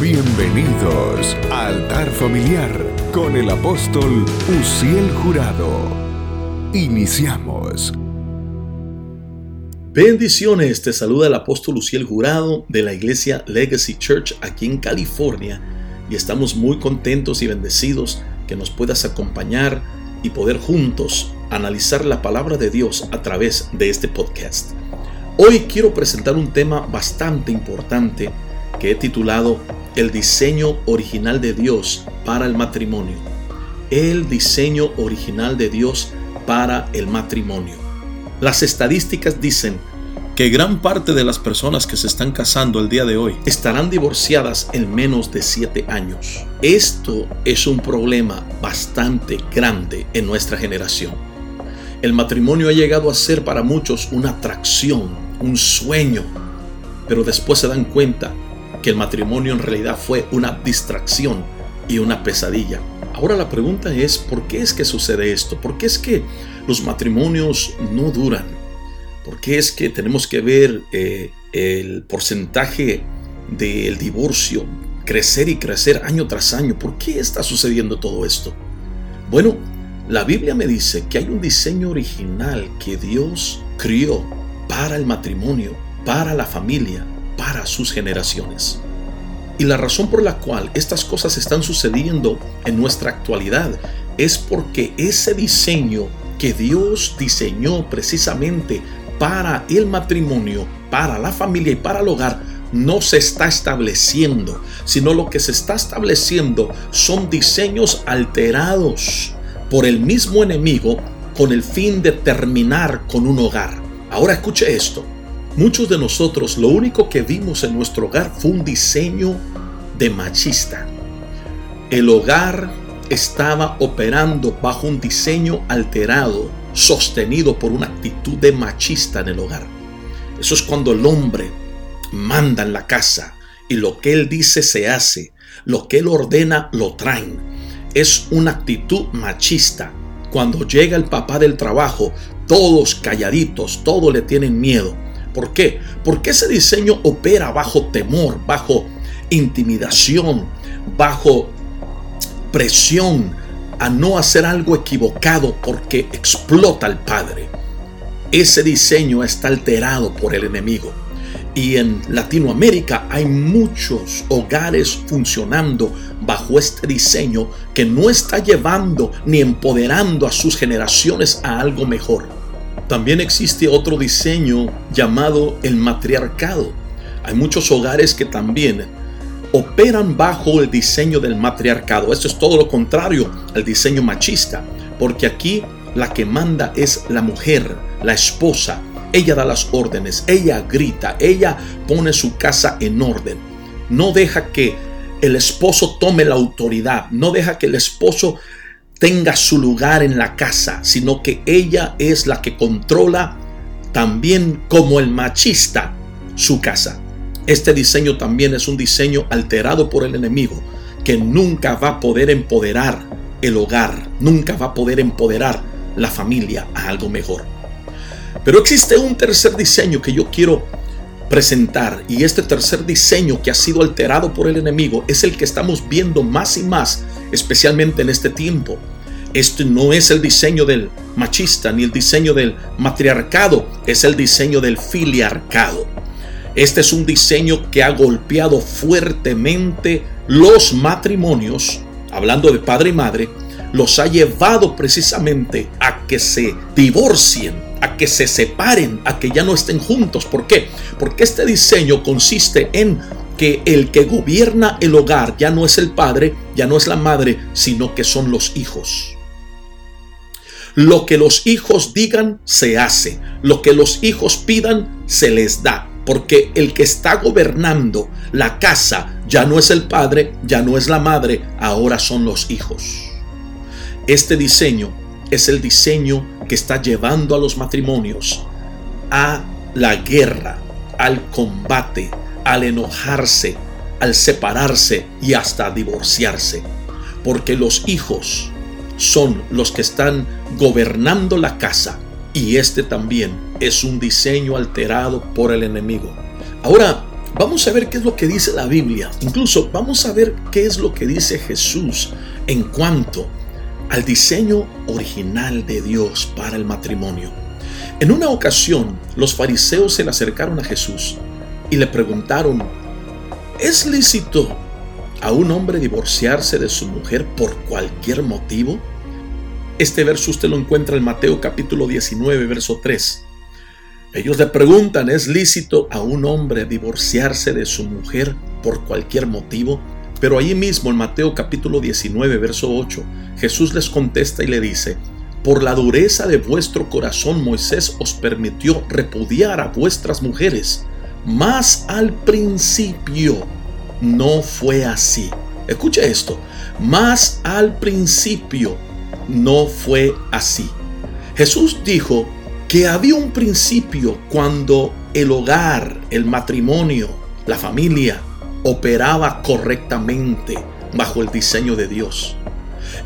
Bienvenidos a Altar Familiar con el apóstol Uciel Jurado. Iniciamos. Bendiciones, te saluda el apóstol Uciel Jurado de la iglesia Legacy Church aquí en California y estamos muy contentos y bendecidos que nos puedas acompañar y poder juntos analizar la palabra de Dios a través de este podcast. Hoy quiero presentar un tema bastante importante que he titulado El diseño original de Dios para el matrimonio. El diseño original de Dios para el matrimonio. Las estadísticas dicen que gran parte de las personas que se están casando el día de hoy estarán divorciadas en menos de 7 años. Esto es un problema bastante grande en nuestra generación. El matrimonio ha llegado a ser para muchos una atracción, un sueño, pero después se dan cuenta que el matrimonio en realidad fue una distracción y una pesadilla. Ahora la pregunta es, ¿por qué es que sucede esto? ¿Por qué es que los matrimonios no duran? ¿Por qué es que tenemos que ver eh, el porcentaje del divorcio crecer y crecer año tras año? ¿Por qué está sucediendo todo esto? Bueno, la Biblia me dice que hay un diseño original que Dios crió para el matrimonio, para la familia, para sus generaciones. Y la razón por la cual estas cosas están sucediendo en nuestra actualidad es porque ese diseño que Dios diseñó precisamente para el matrimonio, para la familia y para el hogar, no se está estableciendo, sino lo que se está estableciendo son diseños alterados por el mismo enemigo con el fin de terminar con un hogar. Ahora escuche esto. Muchos de nosotros lo único que vimos en nuestro hogar fue un diseño de machista. El hogar estaba operando bajo un diseño alterado, sostenido por una actitud de machista en el hogar. Eso es cuando el hombre manda en la casa y lo que él dice se hace, lo que él ordena lo traen. Es una actitud machista. Cuando llega el papá del trabajo, todos calladitos, todos le tienen miedo ¿Por qué? Porque ese diseño opera bajo temor, bajo intimidación, bajo presión a no hacer algo equivocado porque explota al padre. Ese diseño está alterado por el enemigo. Y en Latinoamérica hay muchos hogares funcionando bajo este diseño que no está llevando ni empoderando a sus generaciones a algo mejor. También existe otro diseño llamado el matriarcado. Hay muchos hogares que también operan bajo el diseño del matriarcado. Esto es todo lo contrario al diseño machista, porque aquí la que manda es la mujer, la esposa. Ella da las órdenes, ella grita, ella pone su casa en orden. No deja que el esposo tome la autoridad, no deja que el esposo tenga su lugar en la casa, sino que ella es la que controla también como el machista su casa. Este diseño también es un diseño alterado por el enemigo que nunca va a poder empoderar el hogar, nunca va a poder empoderar la familia a algo mejor. Pero existe un tercer diseño que yo quiero presentar y este tercer diseño que ha sido alterado por el enemigo es el que estamos viendo más y más, especialmente en este tiempo. Este no es el diseño del machista ni el diseño del matriarcado, es el diseño del filiarcado. Este es un diseño que ha golpeado fuertemente los matrimonios, hablando de padre y madre, los ha llevado precisamente a que se divorcien, a que se separen, a que ya no estén juntos. ¿Por qué? Porque este diseño consiste en que el que gobierna el hogar ya no es el padre, ya no es la madre, sino que son los hijos. Lo que los hijos digan, se hace. Lo que los hijos pidan, se les da. Porque el que está gobernando la casa ya no es el padre, ya no es la madre, ahora son los hijos. Este diseño es el diseño que está llevando a los matrimonios a la guerra, al combate, al enojarse, al separarse y hasta divorciarse. Porque los hijos son los que están gobernando la casa y este también es un diseño alterado por el enemigo. Ahora, Vamos a ver qué es lo que dice la Biblia. Incluso vamos a ver qué es lo que dice Jesús en cuanto al diseño original de Dios para el matrimonio. En una ocasión, los fariseos se le acercaron a Jesús y le preguntaron, ¿es lícito a un hombre divorciarse de su mujer por cualquier motivo? Este verso usted lo encuentra en Mateo capítulo 19, verso 3. Ellos le preguntan, ¿es lícito a un hombre divorciarse de su mujer por cualquier motivo? Pero allí mismo en Mateo capítulo 19, verso 8, Jesús les contesta y le dice, por la dureza de vuestro corazón Moisés os permitió repudiar a vuestras mujeres, mas al principio no fue así. Escucha esto, mas al principio no fue así. Jesús dijo que había un principio cuando el hogar, el matrimonio, la familia operaba correctamente bajo el diseño de Dios.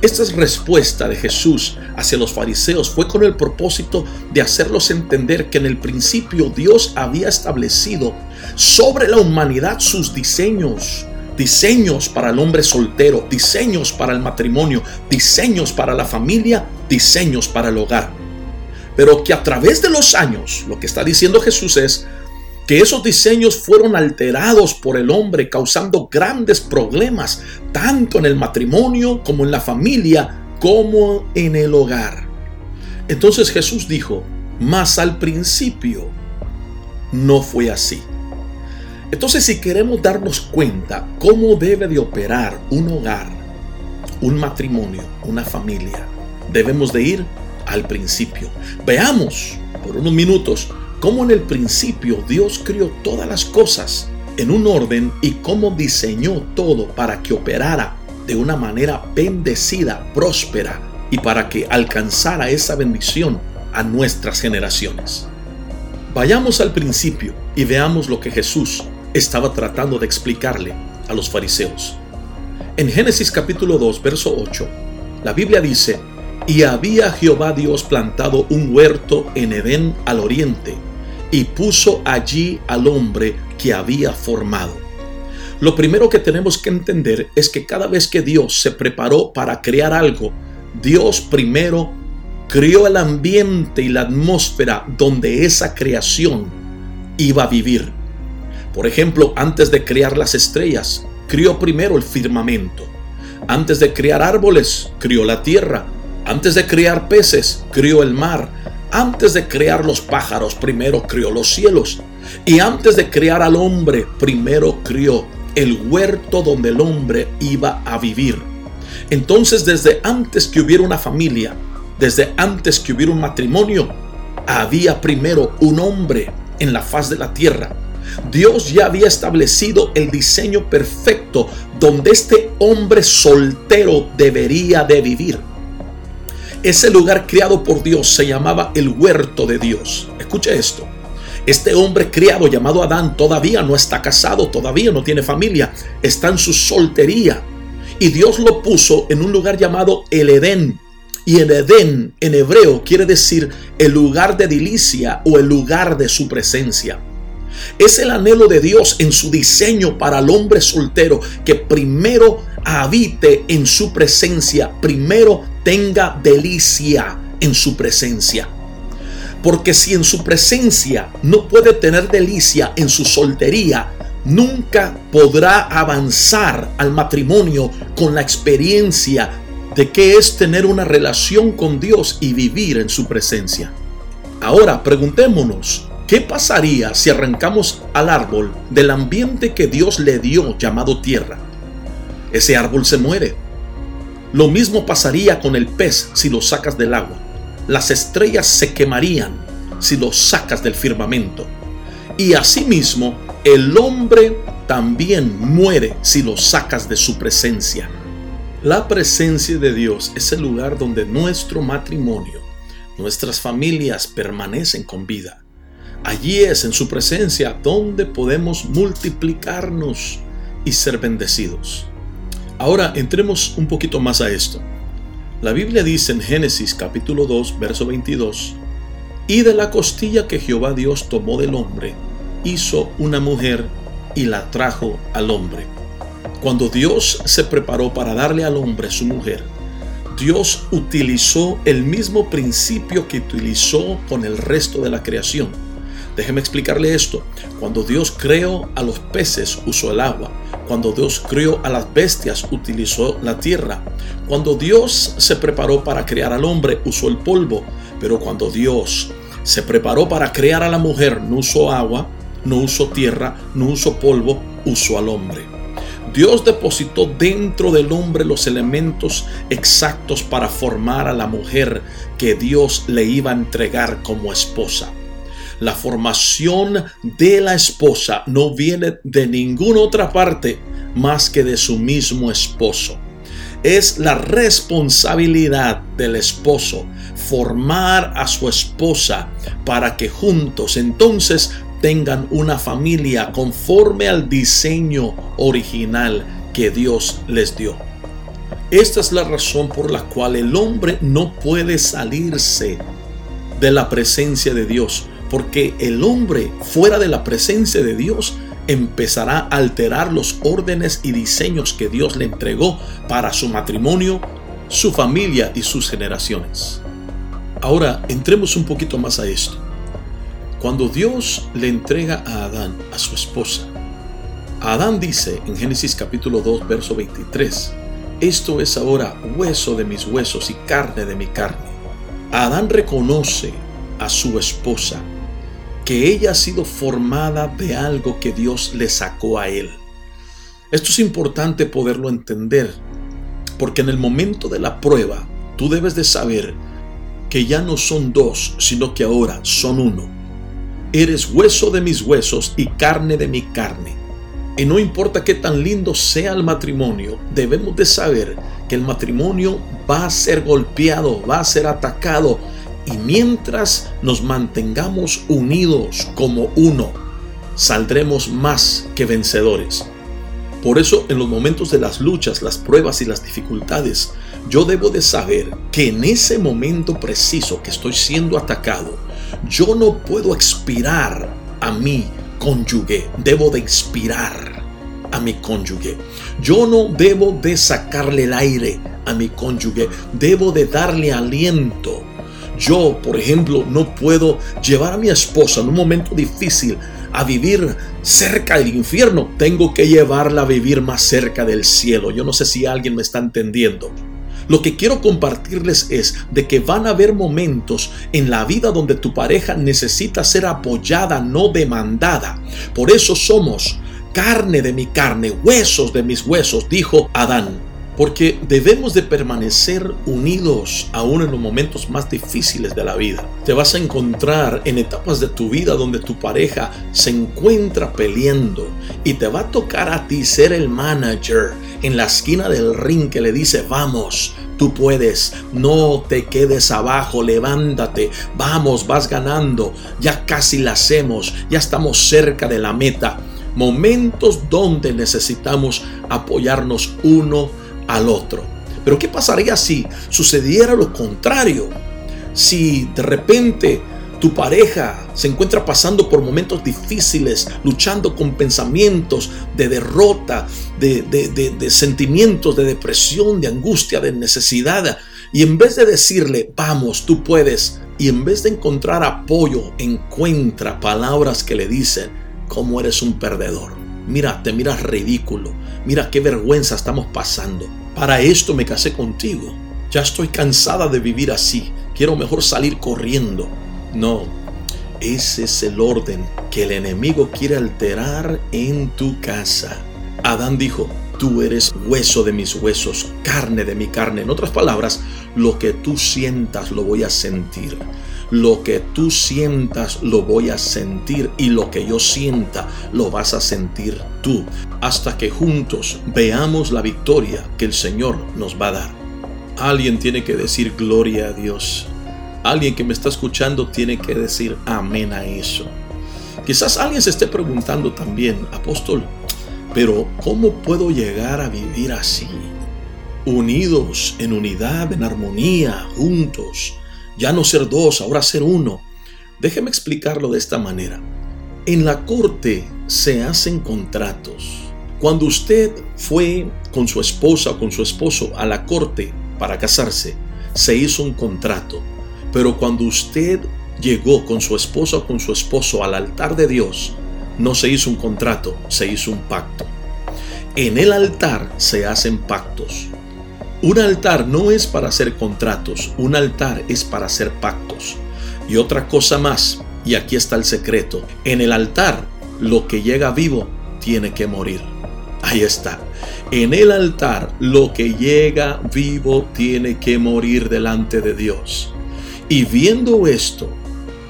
Esta respuesta de Jesús hacia los fariseos fue con el propósito de hacerlos entender que en el principio Dios había establecido sobre la humanidad sus diseños, diseños para el hombre soltero, diseños para el matrimonio, diseños para la familia, diseños para el hogar. Pero que a través de los años, lo que está diciendo Jesús es que esos diseños fueron alterados por el hombre, causando grandes problemas, tanto en el matrimonio como en la familia, como en el hogar. Entonces Jesús dijo, mas al principio no fue así. Entonces, si queremos darnos cuenta cómo debe de operar un hogar, un matrimonio, una familia, debemos de ir al principio. Veamos por unos minutos cómo en el principio Dios crió todas las cosas en un orden y cómo diseñó todo para que operara de una manera bendecida, próspera y para que alcanzara esa bendición a nuestras generaciones. Vayamos al principio y veamos lo que Jesús estaba tratando de explicarle a los fariseos. En Génesis capítulo 2, verso 8, la Biblia dice, y había Jehová Dios plantado un huerto en Edén al oriente, y puso allí al hombre que había formado. Lo primero que tenemos que entender es que cada vez que Dios se preparó para crear algo, Dios primero creó el ambiente y la atmósfera donde esa creación iba a vivir. Por ejemplo, antes de crear las estrellas, crió primero el firmamento. Antes de crear árboles, crió la tierra. Antes de crear peces, crió el mar. Antes de crear los pájaros, primero crió los cielos. Y antes de crear al hombre, primero crió el huerto donde el hombre iba a vivir. Entonces, desde antes que hubiera una familia, desde antes que hubiera un matrimonio, había primero un hombre en la faz de la tierra Dios ya había establecido el diseño perfecto donde este hombre soltero debería de vivir. Ese lugar creado por Dios se llamaba el huerto de Dios. Escuche esto. Este hombre criado llamado Adán todavía no está casado, todavía no tiene familia, está en su soltería. Y Dios lo puso en un lugar llamado el Edén. Y el Edén en hebreo quiere decir el lugar de dilicia o el lugar de su presencia. Es el anhelo de Dios en su diseño para el hombre soltero que primero habite en su presencia, primero tenga delicia en su presencia. Porque si en su presencia no puede tener delicia en su soltería, nunca podrá avanzar al matrimonio con la experiencia de qué es tener una relación con Dios y vivir en su presencia. Ahora preguntémonos, ¿Qué pasaría si arrancamos al árbol del ambiente que Dios le dio llamado tierra? Ese árbol se muere. Lo mismo pasaría con el pez si lo sacas del agua. Las estrellas se quemarían si lo sacas del firmamento. Y asimismo, el hombre también muere si lo sacas de su presencia. La presencia de Dios es el lugar donde nuestro matrimonio, nuestras familias permanecen con vida. Allí es en su presencia donde podemos multiplicarnos y ser bendecidos. Ahora entremos un poquito más a esto. La Biblia dice en Génesis capítulo 2, verso 22, y de la costilla que Jehová Dios tomó del hombre, hizo una mujer y la trajo al hombre. Cuando Dios se preparó para darle al hombre su mujer, Dios utilizó el mismo principio que utilizó con el resto de la creación. Déjeme explicarle esto. Cuando Dios creó a los peces, usó el agua. Cuando Dios creó a las bestias, utilizó la tierra. Cuando Dios se preparó para crear al hombre, usó el polvo. Pero cuando Dios se preparó para crear a la mujer, no usó agua, no usó tierra, no usó polvo, usó al hombre. Dios depositó dentro del hombre los elementos exactos para formar a la mujer que Dios le iba a entregar como esposa. La formación de la esposa no viene de ninguna otra parte más que de su mismo esposo. Es la responsabilidad del esposo formar a su esposa para que juntos entonces tengan una familia conforme al diseño original que Dios les dio. Esta es la razón por la cual el hombre no puede salirse de la presencia de Dios, porque el hombre fuera de la presencia de Dios empezará a alterar los órdenes y diseños que Dios le entregó para su matrimonio, su familia y sus generaciones. Ahora entremos un poquito más a esto. Cuando Dios le entrega a Adán, a su esposa, Adán dice en Génesis capítulo 2, verso 23, esto es ahora hueso de mis huesos y carne de mi carne. Adán reconoce a su esposa que ella ha sido formada de algo que Dios le sacó a él. Esto es importante poderlo entender, porque en el momento de la prueba, tú debes de saber que ya no son dos, sino que ahora son uno Eres hueso de mis huesos y carne de mi carne. Y no importa qué tan lindo sea el matrimonio, debemos de saber que el matrimonio va a ser golpeado, va a ser atacado. Y mientras nos mantengamos unidos como uno, saldremos más que vencedores. Por eso en los momentos de las luchas, las pruebas y las dificultades, yo debo de saber que en ese momento preciso que estoy siendo atacado, yo no puedo expirar a mi cónyuge, debo de inspirar a mi cónyuge. Yo no debo de sacarle el aire a mi cónyuge, debo de darle aliento. Yo, por ejemplo, no puedo llevar a mi esposa en un momento difícil a vivir cerca del infierno, tengo que llevarla a vivir más cerca del cielo. Yo no sé si alguien me está entendiendo. Lo que quiero compartirles es de que van a haber momentos en la vida donde tu pareja necesita ser apoyada, no demandada. Por eso somos carne de mi carne, huesos de mis huesos, dijo Adán porque debemos de permanecer unidos aún en los momentos más difíciles de la vida. Te vas a encontrar en etapas de tu vida donde tu pareja se encuentra peleando y te va a tocar a ti ser el manager en la esquina del ring que le dice, vamos, tú puedes, no te quedes abajo, levántate, vamos, vas ganando, ya casi la hacemos, ya estamos cerca de la meta. Momentos donde necesitamos apoyarnos uno al otro. Pero ¿qué pasaría si sucediera lo contrario? Si de repente tu pareja se encuentra pasando por momentos difíciles, luchando con pensamientos de derrota, de, de, sentimientos de depresión, de angustia, de necesidad. Y en vez de decirle, vamos, tú puedes, y en vez de encontrar apoyo, encuentra palabras que le dicen, cómo eres un perdedor. Mira, te miras ridículo. Mira qué vergüenza estamos pasando. Para esto me casé contigo. Ya estoy cansada de vivir así. Quiero mejor salir corriendo. No, ese es el orden que el enemigo quiere alterar en tu casa. Adán dijo, tú eres hueso de mis huesos, carne de mi carne. En otras palabras, lo que tú sientas lo voy a sentir. Lo que tú sientas lo voy a sentir y lo que yo sienta lo vas a sentir tú. Hasta que juntos veamos la victoria que el Señor nos va a dar. Alguien tiene que decir gloria a Dios. Alguien que me está escuchando tiene que decir amén a eso. Quizás alguien se esté preguntando también, apóstol, pero ¿cómo puedo llegar a vivir así? Unidos, en unidad, en armonía, juntos. Ya no ser dos, ahora ser uno. Déjeme explicarlo de esta manera. En la corte se hacen contratos. Cuando usted fue con su esposa o con su esposo a la corte para casarse, se hizo un contrato. Pero cuando usted llegó con su esposa o con su esposo al altar de Dios, no se hizo un contrato, se hizo un pacto. En el altar se hacen pactos. Un altar no es para hacer contratos, un altar es para hacer pactos. Y otra cosa más, y aquí está el secreto, en el altar lo que llega vivo tiene que morir. Ahí está. En el altar lo que llega vivo tiene que morir delante de Dios. Y viendo esto,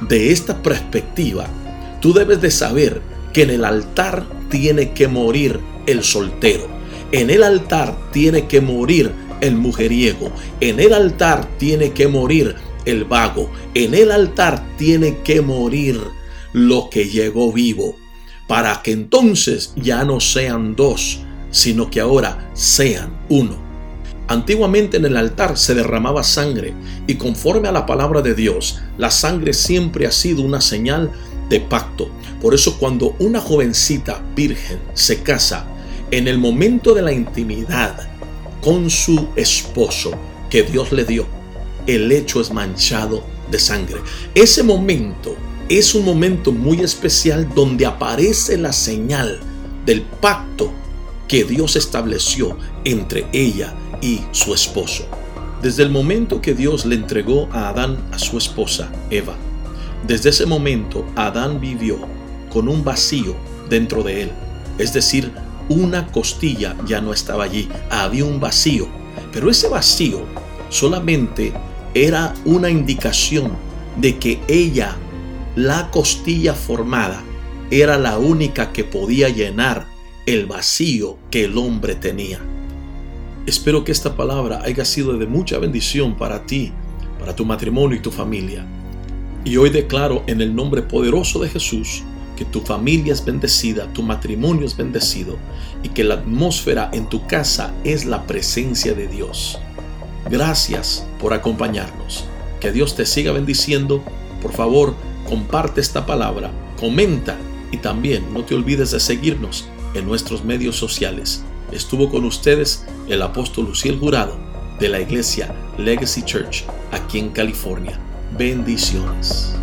de esta perspectiva, tú debes de saber que en el altar tiene que morir el soltero. En el altar tiene que morir el mujeriego. En el altar tiene que morir el vago. En el altar tiene que morir lo que llegó vivo. Para que entonces ya no sean dos, sino que ahora sean uno. Antiguamente en el altar se derramaba sangre y conforme a la palabra de Dios, la sangre siempre ha sido una señal de pacto. Por eso cuando una jovencita virgen se casa, en el momento de la intimidad, con su esposo que Dios le dio, el hecho es manchado de sangre. Ese momento es un momento muy especial donde aparece la señal del pacto que Dios estableció entre ella y su esposo. Desde el momento que Dios le entregó a Adán a su esposa, Eva, desde ese momento Adán vivió con un vacío dentro de él. Es decir, una costilla ya no estaba allí, había un vacío. Pero ese vacío solamente era una indicación de que ella, la costilla formada, era la única que podía llenar el vacío que el hombre tenía. Espero que esta palabra haya sido de mucha bendición para ti, para tu matrimonio y tu familia. Y hoy declaro en el nombre poderoso de Jesús que tu familia es bendecida, tu matrimonio es bendecido y que la atmósfera en tu casa es la presencia de Dios. Gracias por acompañarnos. Que Dios te siga bendiciendo. Por favor, comparte esta palabra, comenta y también no te olvides de seguirnos en nuestros medios sociales. Estuvo con ustedes el apóstol Luciel Jurado de la iglesia Legacy Church aquí en California. Bendiciones.